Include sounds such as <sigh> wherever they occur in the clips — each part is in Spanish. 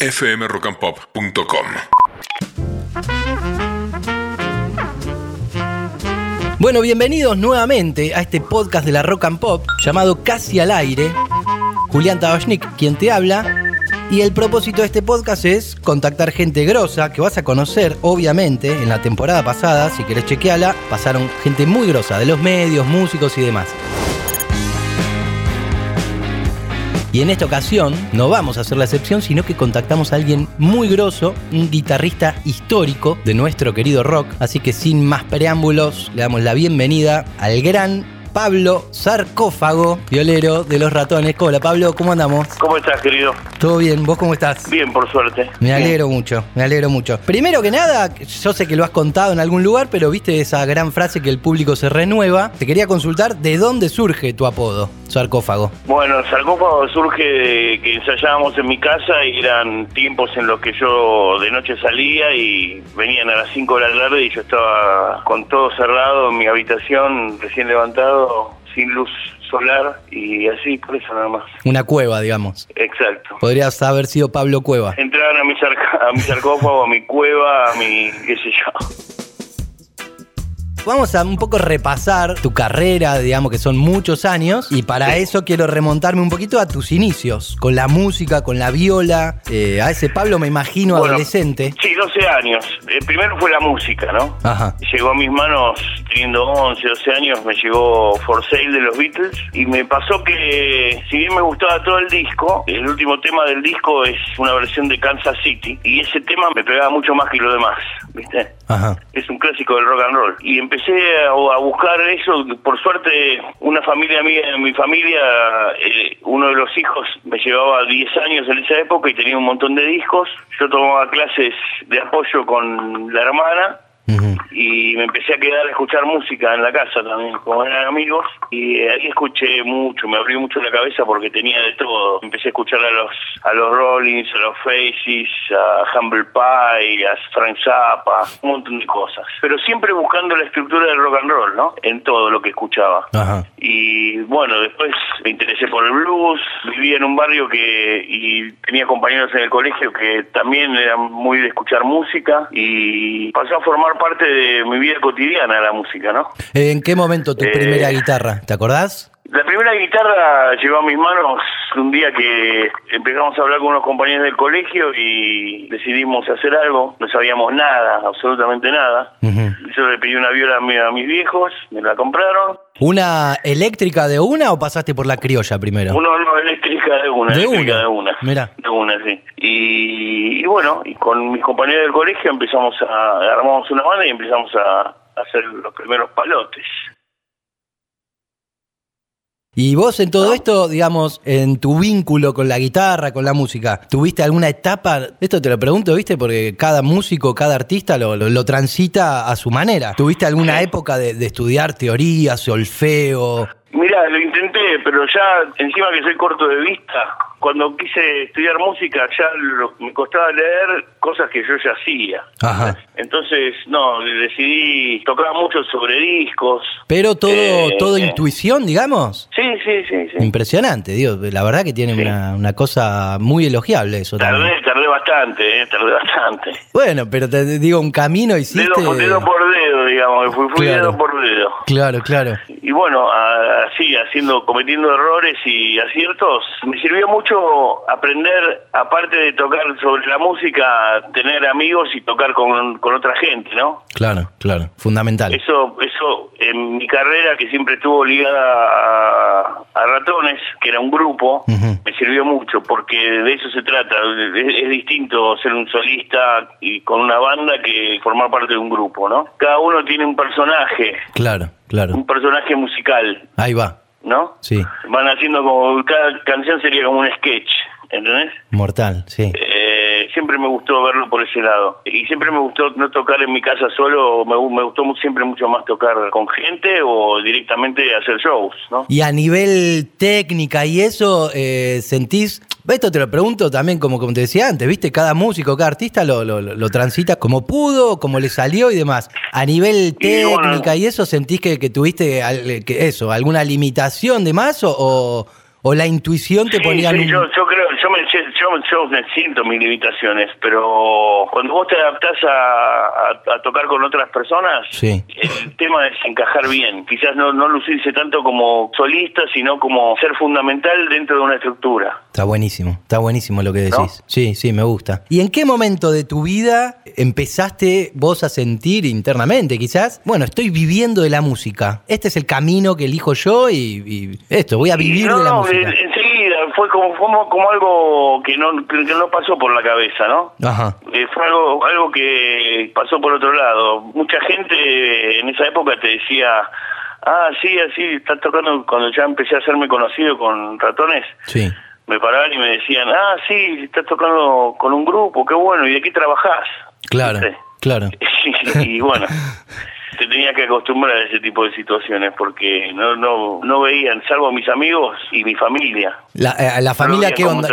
fmrockandpop.com. Bueno, bienvenidos nuevamente a este podcast de la Rock and Pop llamado Casi al Aire. Julián Tabachnik, quien te habla. Y el propósito de este podcast es contactar gente grosa que vas a conocer, obviamente, en la temporada pasada, si querés chequearla, pasaron gente muy grosa, de los medios, músicos y demás. Y en esta ocasión no vamos a hacer la excepción, sino que contactamos a alguien muy grosso, un guitarrista histórico de nuestro querido rock. Así que sin más preámbulos, le damos la bienvenida al gran Pablo Sarcófago, violero de los ratones. Hola Pablo, ¿cómo andamos? ¿Cómo estás, querido? ¿Todo bien? ¿Vos cómo estás? Bien, por suerte. Me alegro mucho, me alegro mucho. Primero que nada, yo sé que lo has contado en algún lugar, pero viste esa gran frase que el público se renueva. Te quería consultar de dónde surge tu apodo, sarcófago. Bueno, el sarcófago surge de que ensayábamos en mi casa y eran tiempos en los que yo de noche salía y venían a las 5 de la tarde y yo estaba con todo cerrado en mi habitación, recién levantado, sin luz solar y así, por eso nada más. Una cueva, digamos. Exacto. Podrías haber sido Pablo Cueva. Entraban a mi, sarca- a mi sarcófago, a mi cueva, a mi qué sé yo. Vamos a un poco repasar tu carrera, digamos que son muchos años, y para eso quiero remontarme un poquito a tus inicios, con la música, con la viola, eh, a ese Pablo me imagino Bueno, adolescente. Sí, 12 años. El primero fue la música, ¿no? Ajá. Llegó a mis manos teniendo 11, 12 años, me llegó For Sale de los Beatles y me pasó que si bien me gustaba todo el disco, el último tema del disco es una versión de Kansas City y ese tema me pegaba mucho más que lo demás, ¿viste? Ajá. Es un clásico del rock and roll. Y empecé a, a buscar eso. Por suerte, una familia mía, mi familia, eh, uno de los hijos me llevaba 10 años en esa época y tenía un montón de discos. Yo tomaba clases de apoyo con la hermana Y me empecé a quedar a escuchar música en la casa también, como eran amigos, y ahí escuché mucho, me abrió mucho la cabeza porque tenía de todo. Empecé a escuchar a los a los Rollins, a los Faces, a Humble Pie, a Frank Zappa, un montón de cosas. Pero siempre buscando la estructura del rock and roll, ¿no? En todo lo que escuchaba. Y bueno, después me interesé por el blues, vivía en un barrio que y tenía compañeros en el colegio que también eran muy de escuchar música y pasó a formar parte de mi vida cotidiana la música, ¿no? ¿En qué momento tu Eh, primera guitarra? ¿Te acordás? La primera guitarra llegó a mis manos un día que empezamos a hablar con unos compañeros del colegio y decidimos hacer algo. No sabíamos nada, absolutamente nada. Ujú. Yo le pedí una viola a, mi- a mis viejos, me la compraron. ¿Una eléctrica de una o pasaste por la criolla primero? Uno no, eléctrica de una, ¿De eléctrica una? de una. Mirá. De una, sí. Y, y bueno, y con mis compañeros del colegio empezamos a, armamos una banda y empezamos a hacer los primeros palotes. Y vos en todo esto, digamos, en tu vínculo con la guitarra, con la música, ¿tuviste alguna etapa? Esto te lo pregunto, ¿viste? Porque cada músico, cada artista lo, lo- lo transita a su manera. ¿Tuviste alguna época de, de estudiar teoría, solfeo? Mira, lo intenté, pero ya encima que soy corto de vista, cuando quise estudiar música ya lo- me costaba leer cosas que yo ya hacía. Ajá. Entonces, no, decidí, tocaba mucho sobre discos. Pero todo, Eh, todo eh. intuición, digamos. Sí, sí, sí, sí. Impresionante, digo. La verdad que tiene Sí. una, una cosa muy elogiable eso también. Tardé, tardé bastante, eh, tardé bastante. Bueno, pero te digo, un camino hiciste. Dedo por, dedo por dedo, digamos, fui, fui Claro. dedo por dedo. Claro, claro. Y bueno, así, haciendo, cometiendo errores y aciertos, me sirvió mucho aprender, aparte de tocar sobre la música, tener amigos y tocar con, con otra gente, ¿no? Claro, claro. Fundamental. Eso, eso en mi carrera, que siempre estuvo ligada a, a Ratones, que era un grupo, me sirvió mucho, porque de eso se trata. Es, es distinto ser un solista y con una banda que formar parte de un grupo, ¿no? Cada uno tiene un personaje, Claro, claro. un personaje musical, Ahí va. ¿no? Sí. Van haciendo como, cada canción sería como un sketch, ¿entendés? Mortal, sí. Eh, siempre me gustó verlo por ese lado. Y siempre me gustó no tocar en mi casa solo, me, gu- me gustó siempre mucho más tocar con gente o directamente hacer shows, ¿no? Y a nivel técnica y eso, eh, ¿sentís? Esto te lo pregunto también, como, como te decía antes, ¿viste? Cada músico, cada artista lo, lo, lo transita como pudo, como le salió y demás. A nivel Y bueno. técnica y eso, ¿sentís que, que tuviste que eso, alguna limitación de más o, o, la intuición te Sí, ponía sí, un- yo, yo creo, yo me, yo, yo me siento mis limitaciones, pero cuando vos te adaptás a, a, tocar con otras personas, el tema es encajar bien. Quizás no, no lucirse tanto como solista, sino como ser fundamental dentro de una estructura. Está buenísimo, está buenísimo lo que decís. Sí, sí, me gusta. ¿Y en qué momento de tu vida empezaste vos a sentir internamente, quizás, bueno, estoy viviendo de la música? Este es el camino que elijo yo y, esto, voy a vivir de la música fue como, como, algo que no, que no pasó por la cabeza, ¿no? Ajá. Eh, fue algo, algo que pasó por otro lado. Mucha gente en esa época te decía, ah, sí, así, estás tocando, cuando ya empecé a hacerme conocido con ratones. Sí. Me paraban y me decían, ah, sí, estás tocando con un grupo, qué bueno, ¿y de qué trabajás? Claro, claro. <laughs> y bueno, <laughs> te tenía que acostumbrar a ese tipo de situaciones porque no no no veían, salvo mis amigos y mi familia. La, eh, familia, ¿qué onda,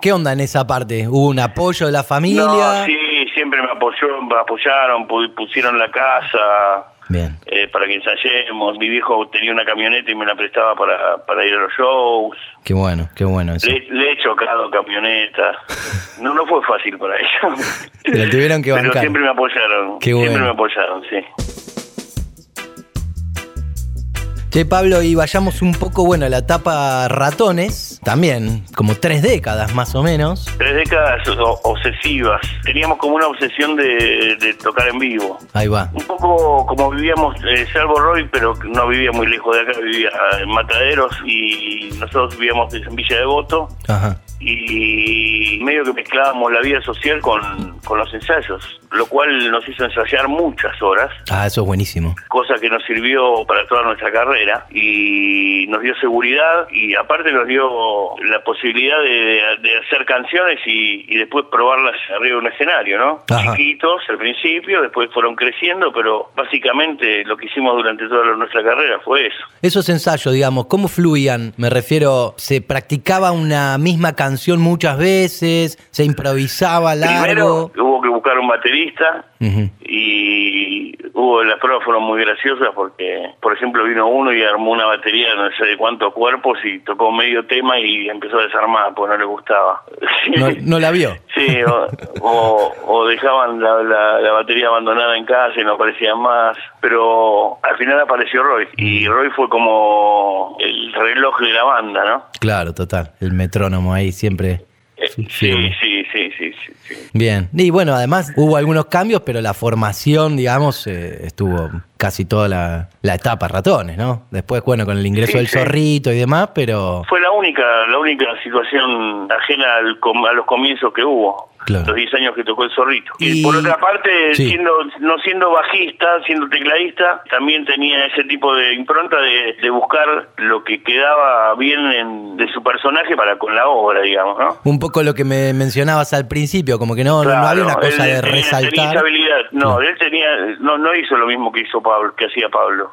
¿qué, onda en esa parte? ¿Hubo un apoyo de la familia? sí, siempre me apoyó, me apoyaron, pusieron la casa. Bien. Eh, para que ensayemos. Mi viejo tenía una camioneta y me la prestaba para, para ir a los shows. Qué bueno, qué bueno eso. Le, he chocado camioneta. No, no fue fácil para ellos. <laughs> Pero tuvieron que bancar. Pero siempre me apoyaron. Qué siempre me apoyaron, sí. Che, Pablo, y vayamos un poco, bueno, a la etapa ratones, también, como tres décadas más o menos. Tres décadas obsesivas. Teníamos como una obsesión de, tocar en vivo. Ahí va. Un poco como vivíamos, eh, Salvo Roy, pero no vivía muy lejos de acá, vivía en Mataderos y nosotros vivíamos en Villa Devoto. Ajá y medio que mezclábamos la vida social con, los ensayos, lo cual nos hizo ensayar muchas horas. Ah, eso es buenísimo. Cosa que nos sirvió para toda nuestra carrera y nos dio seguridad y aparte nos dio la posibilidad de, hacer canciones y, después probarlas arriba de un escenario, ¿no? Chiquitos al principio, después fueron creciendo, pero básicamente lo que hicimos durante toda nuestra carrera fue eso. Esos ensayos, digamos, ¿cómo fluían? Me refiero, ¿se practicaba una misma canción? muchas veces, se improvisaba largo. Primero hubo que buscar un baterista y hubo las pruebas fueron muy graciosas porque, por ejemplo, vino uno y armó una batería no sé de cuántos cuerpos y tocó medio tema y empezó a desarmar porque no le gustaba. <laughs> ¿No, la vio? Sí, o, dejaban la, la, batería abandonada en casa y no aparecían más, pero al final apareció Roy y Roy fue como el reloj de la banda, ¿no? Claro, total, el metrónomo ahí siempre. Eh, sí, sí, sí, sí, sí, Bien. Y bueno, además hubo algunos cambios, pero la formación, digamos, eh, estuvo casi toda la, etapa ratones, ¿no? Después, bueno, con el ingreso del zorrito y demás, pero... Fue la única, la única situación ajena al, a los comienzos que hubo los 10 años que tocó el zorrito. Y, por otra parte, siendo no siendo bajista, siendo tecladista, también tenía ese tipo de impronta de, buscar lo que quedaba bien de su personaje para con la obra, digamos, ¿no? Un poco lo que me mencionabas al principio, como que no, no había una cosa de resaltar. habilidad. No, él tenía, no, no hizo lo mismo que hizo Pablo, que hacía Pablo.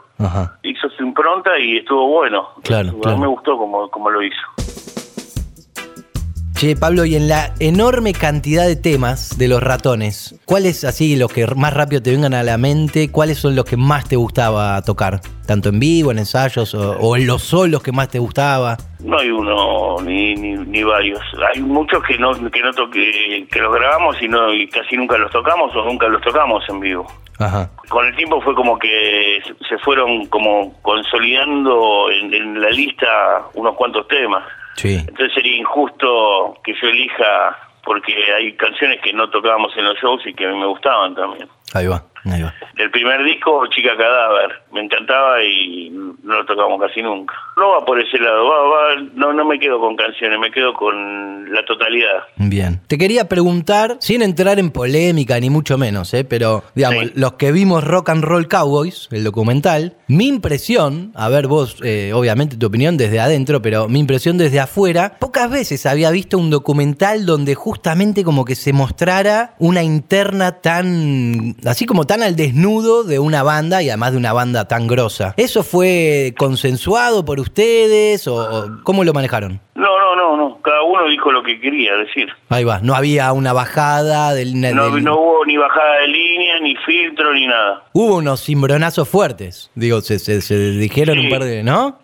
Hizo su impronta y estuvo bueno. Claro, claro. me gustó como, como lo hizo. Che, Pablo, y en la enorme cantidad de temas de los ratones, ¿cuáles así los que más rápido te vengan a la mente? ¿Cuáles son los que más te gustaba tocar? Tanto en vivo, en ensayos o, en los solos que más te gustaba. No hay uno ni, ni, varios. Hay muchos que no que no toque, que los grabamos y no y casi nunca los tocamos o nunca los tocamos en vivo. Ajá. Con el tiempo fue como que se fueron como consolidando en la lista unos cuantos temas. Entonces sería injusto que yo elija porque hay canciones que no tocábamos en los shows y que a mí me gustaban también. Ahí va. El primer disco, Chica Cadáver, me encantaba y no lo tocamos casi nunca. No va por ese lado, va, no, no me quedo con canciones, me quedo con la totalidad. Bien. Te quería preguntar, sin entrar en polémica ni mucho menos, ¿eh? pero digamos, los que vimos Rock and Roll Cowboys, el documental, mi impresión, a ver vos, eh, obviamente tu opinión desde adentro, pero mi impresión desde afuera, pocas veces había visto un documental donde justamente como que se mostrara una interna tan, así como tan al desnudo de una banda y además de una banda tan grosa. ¿Eso fue consensuado por ustedes o, cómo lo manejaron? No, no, no, no. Cada uno dijo lo que quería decir. Ahí va. No había una bajada del... No, no hubo ni bajada de línea, ni filtro, ni nada. Hubo unos cimbronazos fuertes. Digo, se, se, dijeron un par de... ¿No?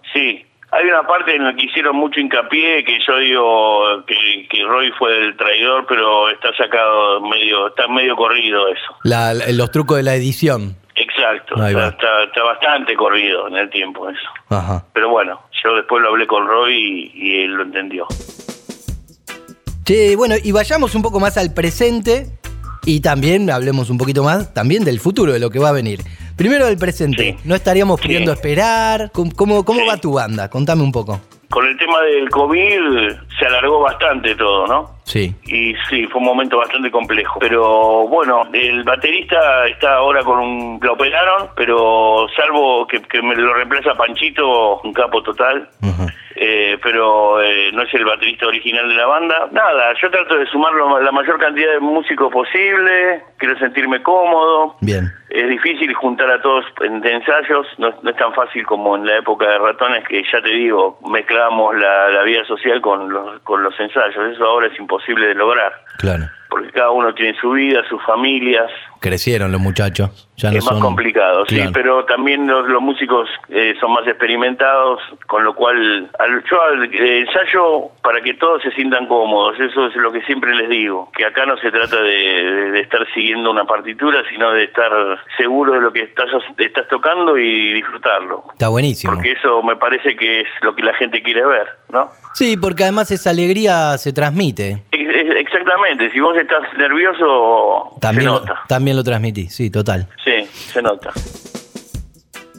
Hay una parte en la que hicieron mucho hincapié que yo digo que, que Roy fue el traidor, pero está sacado medio, está medio corrido eso. La- los trucos de la edición. Exacto, está bastante corrido en el tiempo eso. Ajá. Pero bueno, yo después lo hablé con Roy y, y él lo entendió. Che, bueno, y vayamos un poco más al presente y también hablemos un poquito más también del futuro, de lo que va a venir. Primero del presente, Sí. no estaríamos Sí. pudiendo esperar. ¿Cómo, cómo, cómo Sí. va tu banda? Contame un poco. Con el tema del COVID se alargó bastante todo, ¿no? Sí. Y sí, fue un momento bastante complejo. Pero bueno, el baterista está ahora con un... Lo operaron, pero salvo que, que me lo reemplaza Panchito, un capo total. Eh, pero eh, no es el baterista original de la banda. Nada, yo trato de sumar lo- la mayor cantidad de músicos posible, quiero sentirme cómodo. Bien. Es difícil juntar a todos en ensayos, no, no es tan fácil como en la época de ratones que ya te digo, mezclamos la, la vida social con los, con los ensayos, eso ahora es imposible de lograr, Claro. porque cada uno tiene su vida, sus familias, Crecieron los muchachos. Ya no es más son- complicado, sí, pero también los, los músicos eh, son más experimentados, con lo cual al, yo al- eh, ensayo para que todos se sientan cómodos, eso es lo que siempre les digo, que acá no se trata de, estar siguiendo una partitura, sino de estar seguro de lo que estás, estás tocando y disfrutarlo, Está buenísimo. porque eso me parece que es lo que la gente quiere ver, ¿no? Sí, porque además esa alegría se transmite. Ex- ex- Exactamente, si vos estás nervioso, También, se lo, nota. también lo transmití, sí, total. Sí, se nota.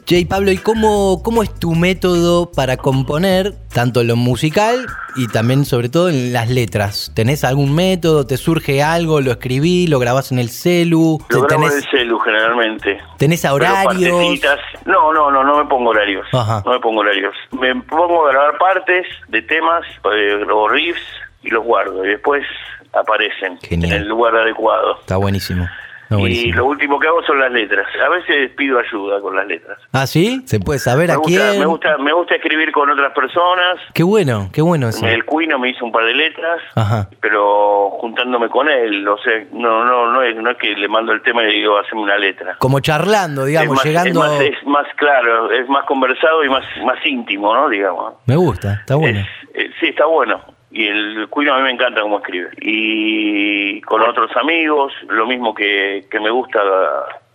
Jay Pablo, ¿y cómo, cómo es tu método para componer, tanto en lo musical y también, sobre todo, en las letras? ¿Tenés algún método? ¿Te surge algo? ¿Lo escribí? ¿Lo grabás en el celu? Lo grabo en ¿Tenés, el celu generalmente. tenés horarios? No, no, no, no me pongo horarios. Ajá. No me pongo horarios. Me pongo a grabar partes de temas eh, o riffs y los guardo. Y después aparecen Genial. en el lugar adecuado. Está buenísimo. está Y lo último que hago son las letras. A veces pido ayuda con las letras. ¿Ah, sí? ¿Se puede saber Me a gusta, quién? me gusta, me gusta escribir con otras personas. Qué bueno, qué bueno eso. El Cuino me hizo un par de letras. Ajá. Pero juntándome con él, o sea, no, no, no es, no es que le mando el tema y le digo, haceme una letra. Como charlando, digamos, más, llegando... Es más, es más claro, es más conversado y más, más íntimo, ¿no? Digamos. Me gusta, está bueno. Es- eh, sí, está bueno. Y el Cuino a mí me encanta cómo escribe. Y con otros amigos, lo mismo que, que me gusta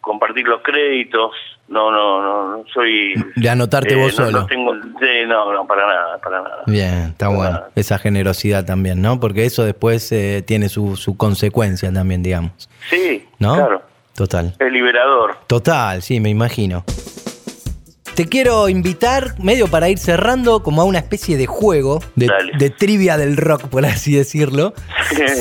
compartir los créditos. No, no, no, no soy... <laughs> De anotarte eh, vos no- solo. No, tengo, no, no, para nada, para nada. Bien, está Para bueno. nada. Esa generosidad también, ¿no? Porque eso después eh, tiene su, su consecuencia también, digamos. Sí, ¿No? claro. Total. Es liberador. Total, sí, me imagino. Te quiero invitar, medio para ir cerrando, como a una especie de juego, de, de trivia del rock, por así decirlo. <laughs>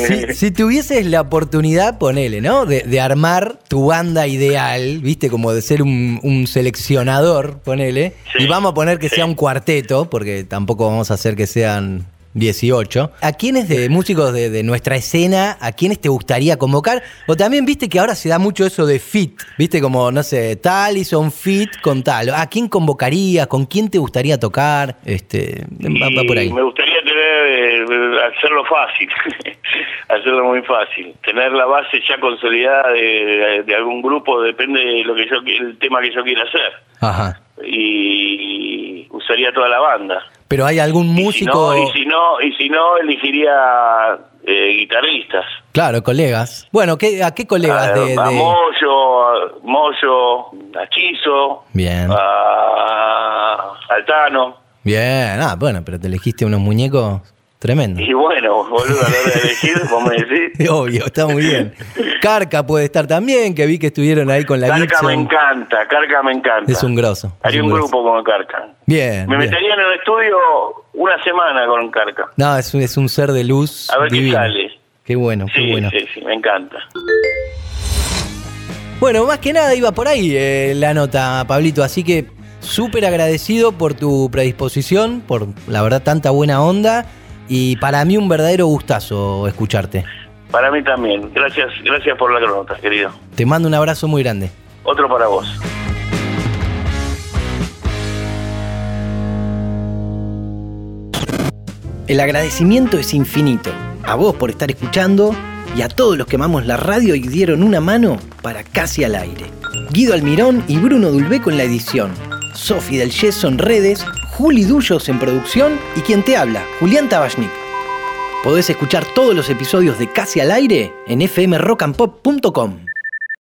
Si, si tuvieses la oportunidad, ponele, ¿no? De, de armar tu banda ideal, ¿viste? Como de ser un, un seleccionador, ponele. Sí, Y vamos a poner que sí. sea un cuarteto, porque tampoco vamos a hacer que sean 18. ¿A quiénes de músicos de, de nuestra escena, a quiénes te gustaría convocar? O también viste que ahora se da mucho eso de fit, viste como, no sé, tal y son fit con tal. ¿A quién convocarías? ¿Con quién te gustaría tocar? Este, va, va por ahí. Me gustaría tener, eh, hacerlo fácil, <laughs> hacerlo muy fácil. Tener la base ya consolidada de, de algún grupo, depende de lo que yo, el tema que yo quiera hacer. Ajá. Y usaría toda la banda. Pero hay algún Y si músico, no, y si no, y si no elegiría eh, guitarristas. claro, colegas. Bueno, ¿qué, ¿a qué colegas a, de, a de- Moyo, a Moyo, a Chizo, Bien. a Altano. Bien, ah, bueno, pero te elegiste unos muñecos tremendos. Y bueno, boludo, a la hora de elegir, vos me decís. <laughs> Obvio, está muy bien. Carca puede estar también, que vi que estuvieron ahí con la Carca Gibson. me encanta, Carca me encanta. Es un grosso. Haría un grosso. grupo con Carca. Bien. Me bien. metería en el estudio una semana con Carca. No, es un, es un ser de luz. A ver qué sale. Qué bueno, qué Sí, bueno. sí, sí, me encanta. Bueno, más que nada iba por ahí eh, la nota, Pablito. Así que súper agradecido por tu predisposición, por la verdad tanta buena onda. Y para mí un verdadero gustazo escucharte. Para mí también. Gracias, gracias por la nota, querido. Te mando un abrazo muy grande. Otro para vos. El agradecimiento es infinito. A vos por estar escuchando y a todos los que amamos la radio y dieron una mano para casi al aire. Guido Almirón y Bruno Dulbeco en la edición. Sofi del Yeso en redes, Juli Dullos en producción y quien te habla, Julián Tabachnik. Podés escuchar todos los episodios de Casi al Aire en fmrockandpop.com.